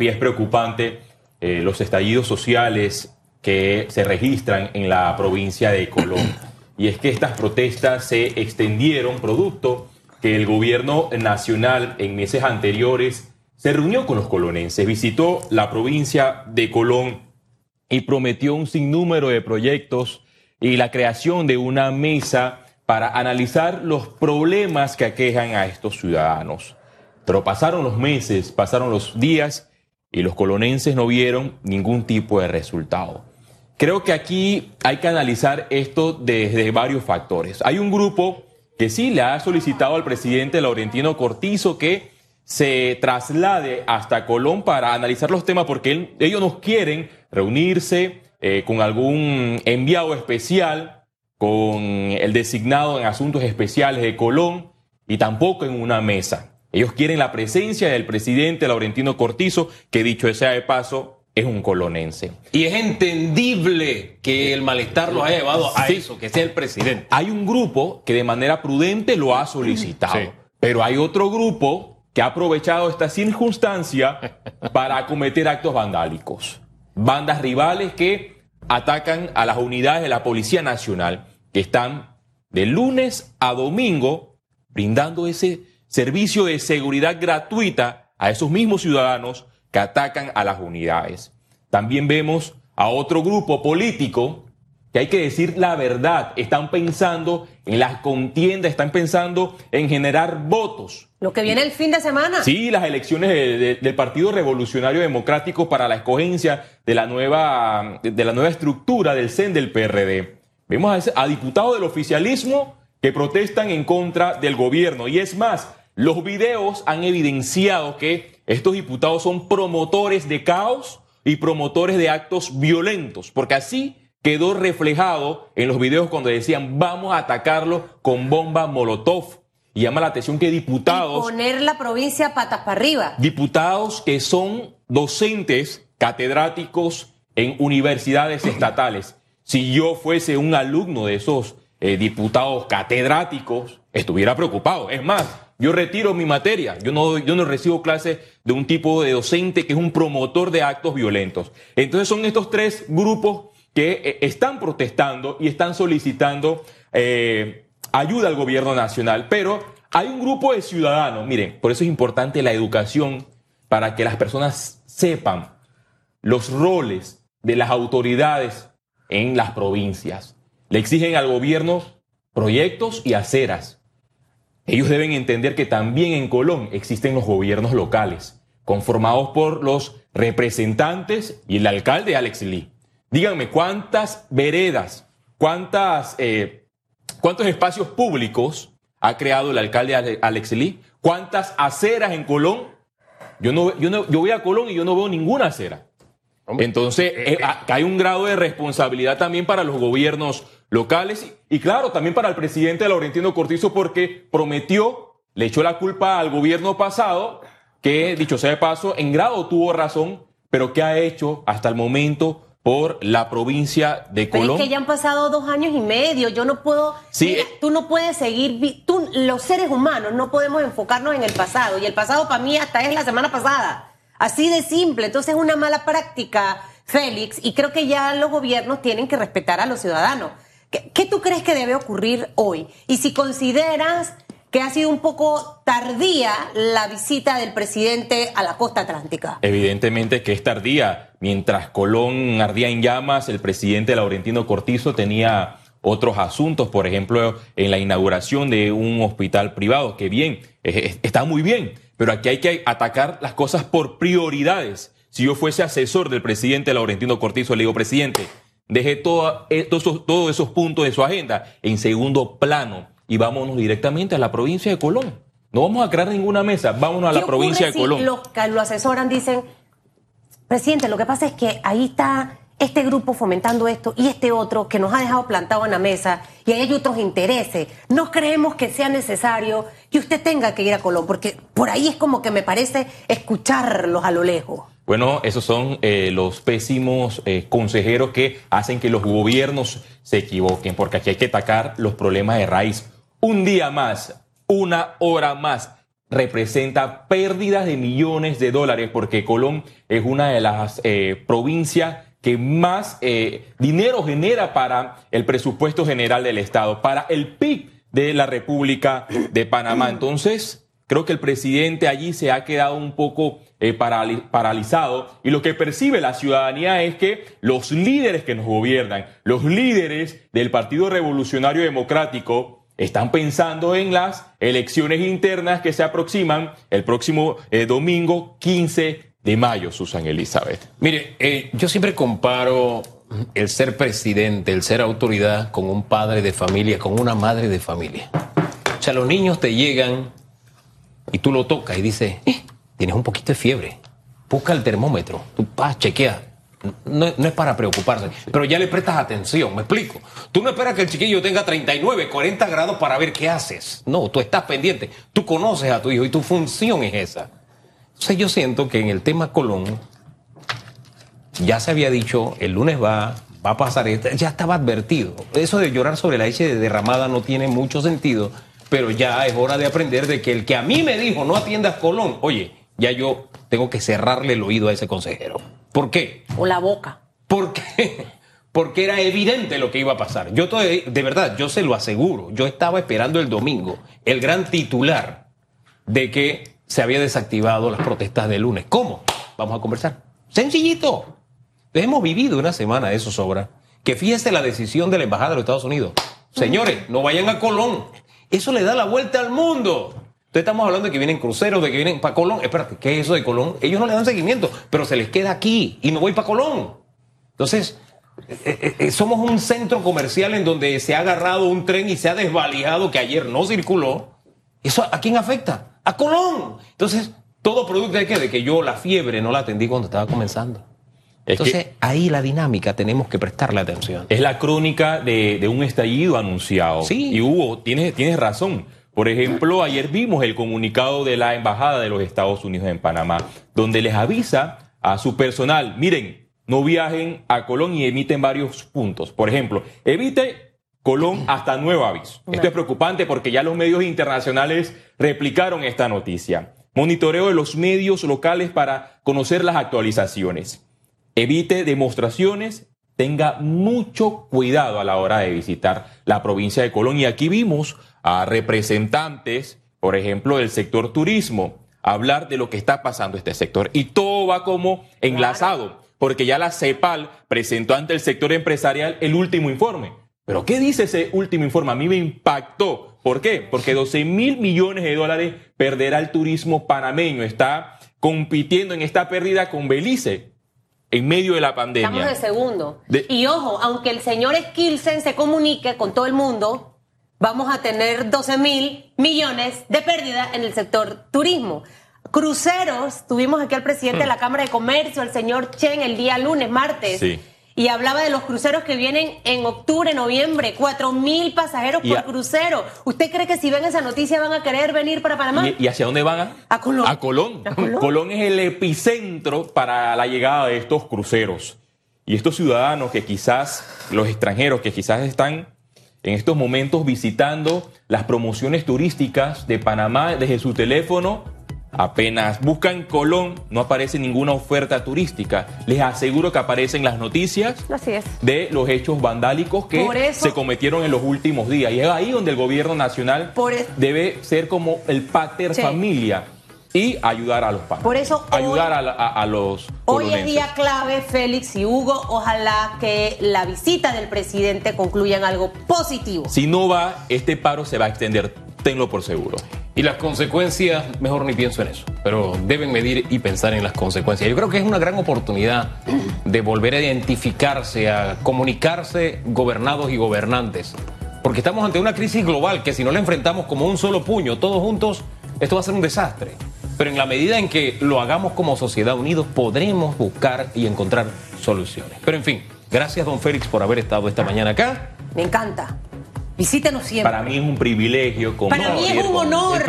es preocupante eh, los estallidos sociales que se registran en la provincia de Colón. Y es que estas protestas se extendieron producto que el gobierno nacional en meses anteriores se reunió con los colonenses, visitó la provincia de Colón y prometió un sinnúmero de proyectos y la creación de una mesa para analizar los problemas que aquejan a estos ciudadanos. Pero pasaron los meses, pasaron los días y los colonenses no vieron ningún tipo de resultado. Creo que aquí hay que analizar esto desde varios factores. Hay un grupo que sí le ha solicitado al presidente Laurentino Cortizo que se traslade hasta Colón para analizar los temas porque ellos no quieren reunirse eh, con algún enviado especial, con el designado en asuntos especiales de Colón y tampoco en una mesa. Ellos quieren la presencia del presidente Laurentino Cortizo, que dicho sea de paso, es un colonense. Y es entendible que el malestar lo haya llevado a eso, que sea el presidente. Hay un grupo que de manera prudente lo ha solicitado, pero hay otro grupo que ha aprovechado esta circunstancia para cometer actos vandálicos. Bandas rivales que atacan a las unidades de la Policía Nacional, que están de lunes a domingo brindando ese servicio de seguridad gratuita a esos mismos ciudadanos que atacan a las unidades. También vemos a otro grupo político que hay que decir la verdad, están pensando en las contiendas, están pensando en generar votos. Lo que viene el fin de semana. Sí, las elecciones del Partido Revolucionario Democrático para la escogencia de la nueva, de la nueva estructura del CEN del PRD. Vemos a, a diputados del oficialismo que protestan en contra del gobierno. Y es más, los videos han evidenciado que estos diputados son promotores de caos y promotores de actos violentos, porque así quedó reflejado en los videos cuando decían vamos a atacarlo con bomba Molotov. Y llama la atención que diputados... Y poner la provincia patas para arriba. Diputados que son docentes, catedráticos en universidades estatales. Si yo fuese un alumno de esos eh, diputados catedráticos, estuviera preocupado. Es más, yo retiro mi materia. Yo no, yo no recibo clases de un tipo de docente que es un promotor de actos violentos. Entonces son estos tres grupos que eh, están protestando y están solicitando eh, ayuda al gobierno nacional. Pero hay un grupo de ciudadanos, miren, por eso es importante la educación para que las personas sepan los roles de las autoridades en las provincias. Le exigen al gobierno proyectos y aceras ellos deben entender que también en Colón existen los gobiernos locales, conformados por los representantes y el alcalde Alex Lee. Díganme, ¿cuántas veredas, cuántas, eh, cuántos espacios públicos ha creado el alcalde Alex Lee? ¿Cuántas aceras en Colón? Yo, no, yo, no, yo voy a Colón y yo no veo ninguna acera. Entonces, eh, eh, hay un grado de responsabilidad también para los gobiernos locales y, claro, también para el presidente Laurentino Cortizo porque prometió, le echó la culpa al gobierno pasado, que, dicho sea de paso, en grado tuvo razón, pero ¿qué ha hecho hasta el momento por la provincia de Colón. Pero es que ya han pasado dos años y medio. Yo no puedo. Sí. Eh, tú no puedes seguir. Tú, los seres humanos no podemos enfocarnos en el pasado. Y el pasado para mí hasta es la semana pasada. Así de simple. Entonces es una mala práctica, Félix, y creo que ya los gobiernos tienen que respetar a los ciudadanos. ¿Qué, tú crees que debe ocurrir hoy? Y si consideras que ha sido un poco tardía la visita del presidente a la costa atlántica. Evidentemente que es tardía. Mientras Colón ardía en llamas, el presidente Laurentino Cortizo tenía otros asuntos, por ejemplo, en la inauguración de un hospital privado, que bien, está muy bien, pero aquí hay que atacar las cosas por prioridades. Si yo fuese asesor del presidente Laurentino Cortizo, le digo, presidente, deje eh, todos esos, puntos de su agenda en segundo plano y vámonos directamente a la provincia de Colón. No vamos a crear ninguna mesa, vámonos a la provincia de Colón. Los que lo asesoran dicen, presidente, lo que pasa es que ahí está este grupo fomentando esto y este otro que nos ha dejado plantado en la mesa y hay otros intereses. No creemos que sea necesario que usted tenga que ir a Colón, porque por ahí es como que me parece escucharlos a lo lejos. Bueno, esos son eh, los pésimos eh, consejeros que hacen que los gobiernos se equivoquen, porque aquí hay que atacar los problemas de raíz. Un día más, una hora más, representa pérdidas de millones de dólares porque Colón es una de las eh, provincias que más eh, dinero genera para el presupuesto general del Estado, para el PIB de la República de Panamá. Entonces, creo que el presidente allí se ha quedado un poco eh, paralizado y lo que percibe la ciudadanía es que los líderes que nos gobiernan, los líderes del Partido Revolucionario Democrático, están pensando en las elecciones internas que se aproximan el próximo eh, domingo 15 de mayo, Susan Elizabeth. Mire, eh, yo siempre comparo el ser presidente, el ser autoridad con un padre de familia, con una madre de familia. O sea, los niños te llegan y tú lo tocas y dices, eh, tienes un poquito de fiebre. Busca el termómetro, tú vas, chequea. No, no, es para preocuparse, pero ya le prestas atención, me explico. Tú no esperas que el chiquillo tenga 39, 40 grados para ver qué haces. No, tú estás pendiente, tú conoces a tu hijo y tu función es esa. Entonces yo siento que en el tema Colón ya se había dicho, el lunes va, va a pasar esto, ya estaba advertido. Eso de llorar sobre la leche derramada no tiene mucho sentido, pero ya es hora de aprender de que el que a mí me dijo no atiendas Colón, oye, ya yo tengo que cerrarle el oído a ese consejero. ¿Por qué? O la boca. ¿Por qué? Porque era evidente lo que iba a pasar. Yo de verdad, yo se lo aseguro. Yo estaba esperando el domingo el gran titular de que se había desactivado las protestas de lunes. ¿Cómo? Vamos a conversar. Sencillito. Hemos vivido una semana, eso sobra. Que fíjese la decisión de la Embajada de los Estados Unidos. Señores, no vayan a Colón. Eso le da la vuelta al mundo. Entonces estamos hablando de que vienen cruceros, de que vienen para Colón. Espérate, ¿qué es eso de Colón? Ellos no le dan seguimiento, pero se les queda aquí y no voy para Colón. Entonces, eh, eh, eh, somos un centro comercial en donde se ha agarrado un tren y se ha desvalijado que ayer no circuló. ¿Eso a quién afecta? A Colón. Entonces, todo producto de que, de que yo la fiebre no la atendí cuando estaba comenzando. Entonces, ahí la dinámica tenemos que prestarle atención. Es la crónica de, un estallido anunciado. Sí. Y hubo, tienes, tienes razón. Por ejemplo, ayer vimos el comunicado de la Embajada de los Estados Unidos en Panamá, donde les avisa a su personal, miren, no viajen a Colón y emiten varios puntos. Por ejemplo, evite Colón hasta nuevo aviso. Esto es preocupante porque ya los medios internacionales replicaron esta noticia. Monitoreo de los medios locales para conocer las actualizaciones. Evite demostraciones, tenga mucho cuidado a la hora de visitar la provincia de Colón. Y aquí vimos a representantes, por ejemplo, del sector turismo, hablar de lo que está pasando este sector. Y todo va como enlazado, porque ya la CEPAL presentó ante el sector empresarial el último informe pero ¿qué dice ese último informe? A mí me impactó. ¿Por qué? Porque 12 mil millones de dólares perderá el turismo panameño. Está compitiendo en esta pérdida con Belice en medio de la pandemia. Estamos de segundo. Y ojo, aunque el señor Skilsen se comunique con todo el mundo, vamos a tener 12 mil millones de pérdida en el sector turismo. Cruceros, tuvimos aquí al presidente de la Cámara de Comercio, el señor Chen, el día lunes, martes. Sí y hablaba de los cruceros que vienen en octubre, noviembre, cuatro mil pasajeros por crucero. ¿Usted cree que si ven esa noticia van a querer venir para Panamá? ¿Y, hacia dónde van? A, Colón. A Colón. Colón. es el epicentro para la llegada de estos cruceros. Y estos ciudadanos que quizás, los extranjeros que quizás están en estos momentos visitando las promociones turísticas de Panamá desde su teléfono, Apenas buscan Colón, no aparece ninguna oferta turística. Les aseguro que aparecen las noticias de los hechos vandálicos que se cometieron en los últimos días. Y es ahí donde el gobierno nacional debe ser como el pater familia y ayudar a los padres. Por eso ayudar a, los Hoy es día clave, Félix y Hugo. Ojalá que la visita del presidente concluya en algo positivo. Si no va, este paro se va a extender. Tenlo por seguro. Y las consecuencias, mejor ni pienso en eso, pero deben medir y pensar en las consecuencias. Yo creo que es una gran oportunidad de volver a identificarse, a comunicarse gobernados y gobernantes, porque estamos ante una crisis global que si no la enfrentamos como un solo puño, todos juntos, esto va a ser un desastre. Pero en la medida en que lo hagamos como sociedad unidos, podremos buscar y encontrar soluciones. Pero en fin, gracias don Félix por haber estado esta mañana acá. Me encanta. Visítenos siempre. Para mí es un privilegio. Para mí es un honor.